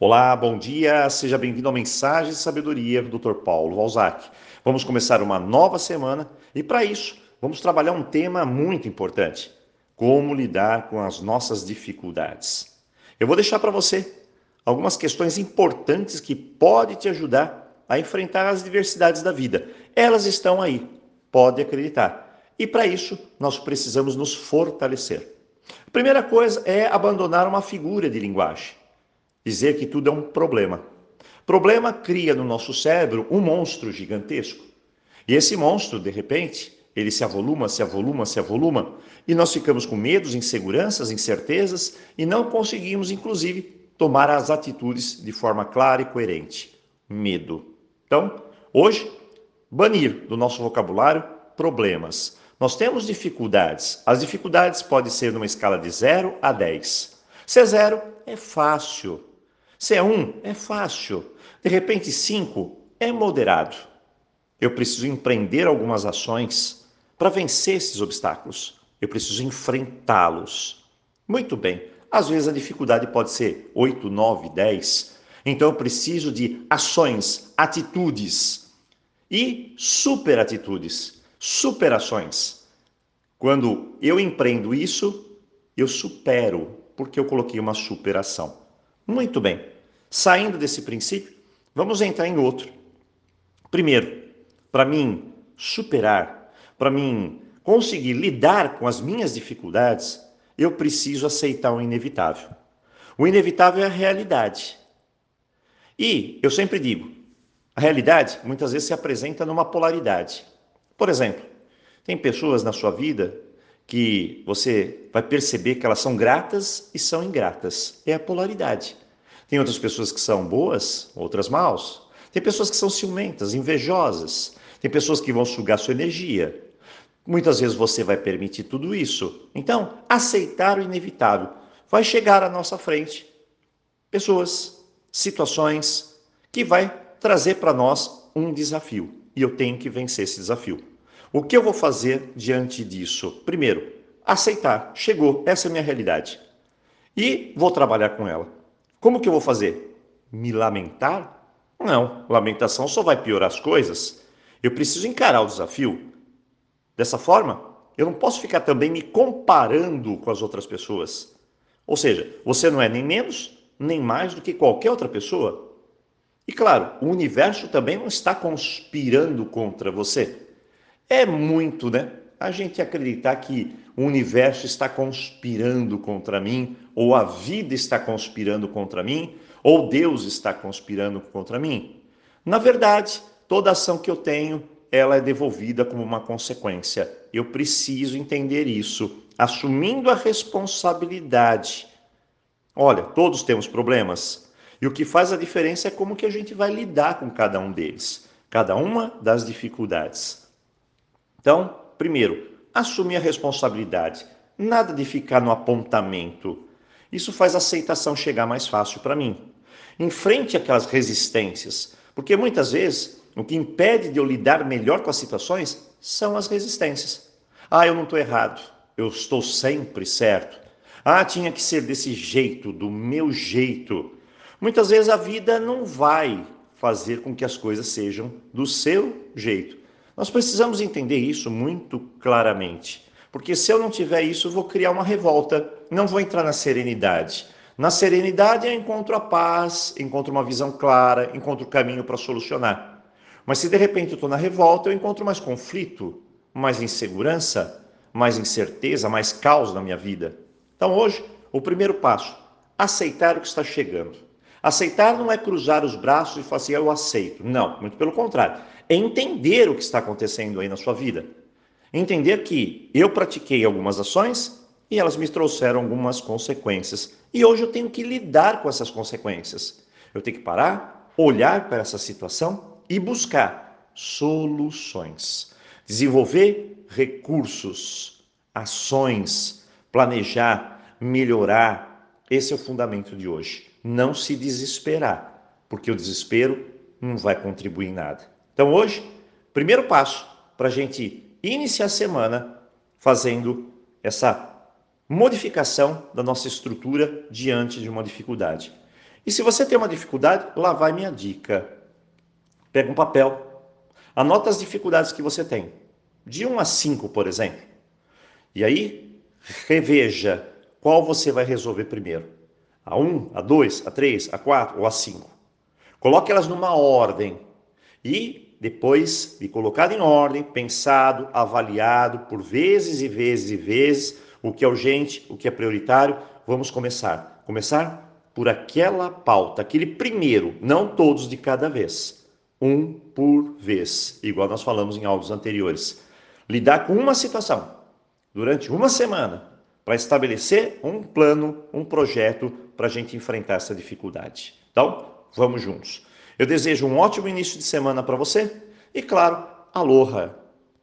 Olá, bom dia, seja bem-vindo ao Mensagem de Sabedoria do Dr. Paulo Valzac. Vamos começar uma nova semana e, para isso, vamos trabalhar um tema muito importante: como lidar com as nossas dificuldades. Eu vou deixar para você algumas questões importantes que podem te ajudar a enfrentar as diversidades da vida. Elas estão aí, pode acreditar. E para isso, nós precisamos nos fortalecer. A primeira coisa é abandonar uma figura de linguagem dizer que tudo é um problema. Problema cria no nosso cérebro um monstro gigantesco. E esse monstro, de repente, ele se avoluma, se avoluma, se avoluma, e nós ficamos com medos, inseguranças, incertezas e não conseguimos, inclusive, tomar as atitudes de forma clara e coerente. Medo. Então, hoje, banir do nosso vocabulário problemas. Nós temos dificuldades. As dificuldades podem ser numa escala de 0 a 10. Se é 0, é fácil. Se é um, é fácil. De repente, cinco é moderado. Eu preciso empreender algumas ações para vencer esses obstáculos. Eu preciso enfrentá-los. Muito bem. Às vezes a dificuldade pode ser 8, 9, 10. Então eu preciso de ações, atitudes e superatitudes, superações. Quando eu empreendo isso, eu supero, porque eu coloquei uma superação. Muito bem. Saindo desse princípio, vamos entrar em outro. Primeiro, para mim superar, para mim conseguir lidar com as minhas dificuldades, eu preciso aceitar o inevitável. O inevitável é a realidade. E eu sempre digo, a realidade muitas vezes se apresenta numa polaridade. Por exemplo, tem pessoas na sua vida que você vai perceber que elas são gratas e são ingratas. É a polaridade. Tem outras pessoas que são boas, outras maus. Tem pessoas que são ciumentas, invejosas. Tem pessoas que vão sugar sua energia. Muitas vezes você vai permitir tudo isso. Então, aceitar o inevitável. Vai chegar à nossa frente pessoas, situações que vai trazer para nós um desafio. E eu tenho que vencer esse desafio. O que eu vou fazer diante disso? Primeiro, aceitar. Chegou, essa é a minha realidade. E vou trabalhar com ela. Como que eu vou fazer? Me lamentar? Não, lamentação só vai piorar as coisas. Eu preciso encarar o desafio. Dessa forma, eu não posso ficar também me comparando com as outras pessoas. Ou seja, você não é nem menos nem mais do que qualquer outra pessoa. E claro, o universo também não está conspirando contra você. É muito, né? A gente acreditar que o universo está conspirando contra mim, ou a vida está conspirando contra mim, ou Deus está conspirando contra mim. Na verdade, toda ação que eu tenho, ela é devolvida como uma consequência. Eu preciso entender isso, assumindo a responsabilidade. Olha, todos temos problemas, e o que faz a diferença é como que a gente vai lidar com cada um deles, cada uma das dificuldades. Então, primeiro, assumir a responsabilidade. Nada de ficar no apontamento. Isso faz a aceitação chegar mais fácil para mim. Enfrente aquelas resistências, porque muitas vezes o que impede de eu lidar melhor com as situações são as resistências. Ah, eu não estou errado, eu estou sempre certo. Ah, tinha que ser desse jeito, do meu jeito. Muitas vezes a vida não vai fazer com que as coisas sejam do seu jeito. Nós precisamos entender isso muito claramente, porque se eu não tiver isso, vou criar uma revolta, não vou entrar na serenidade. Na serenidade eu encontro a paz, encontro uma visão clara, encontro o caminho para solucionar. Mas se de repente eu estou na revolta, eu encontro mais conflito, mais insegurança, mais incerteza, mais caos na minha vida. Então hoje, o primeiro passo, aceitar o que está chegando. Aceitar não é cruzar os braços e falar assim, eu aceito. Não, muito pelo contrário é entender o que está acontecendo aí na sua vida. Entender que eu pratiquei algumas ações e elas me trouxeram algumas consequências. E hoje eu tenho que lidar com essas consequências. Eu tenho que parar, olhar para essa situação e buscar soluções. Desenvolver recursos, ações, planejar, melhorar. Esse é o fundamento de hoje. Não se desesperar, porque o desespero não vai contribuir em nada. Então, hoje, primeiro passo para a gente iniciar a semana fazendo essa modificação da nossa estrutura diante de uma dificuldade. E se você tem uma dificuldade, lá vai minha dica. Pega um papel, anota as dificuldades que você tem, de 1 a 5, por exemplo. E aí, reveja qual você vai resolver primeiro. A 1, a 2, a 3, a 4 ou a 5. Coloque elas numa ordem e depois de colocado em ordem, pensado, avaliado por vezes e vezes e vezes o que é urgente, o que é prioritário, vamos começar. Começar por aquela pauta, aquele primeiro, não todos de cada vez. Um por vez, igual nós falamos em áudios anteriores. Lidar com uma situação durante uma semana para estabelecer um plano, um projeto para a gente enfrentar essa dificuldade. Então, vamos juntos. Eu desejo um ótimo início de semana para você e, claro, aloha!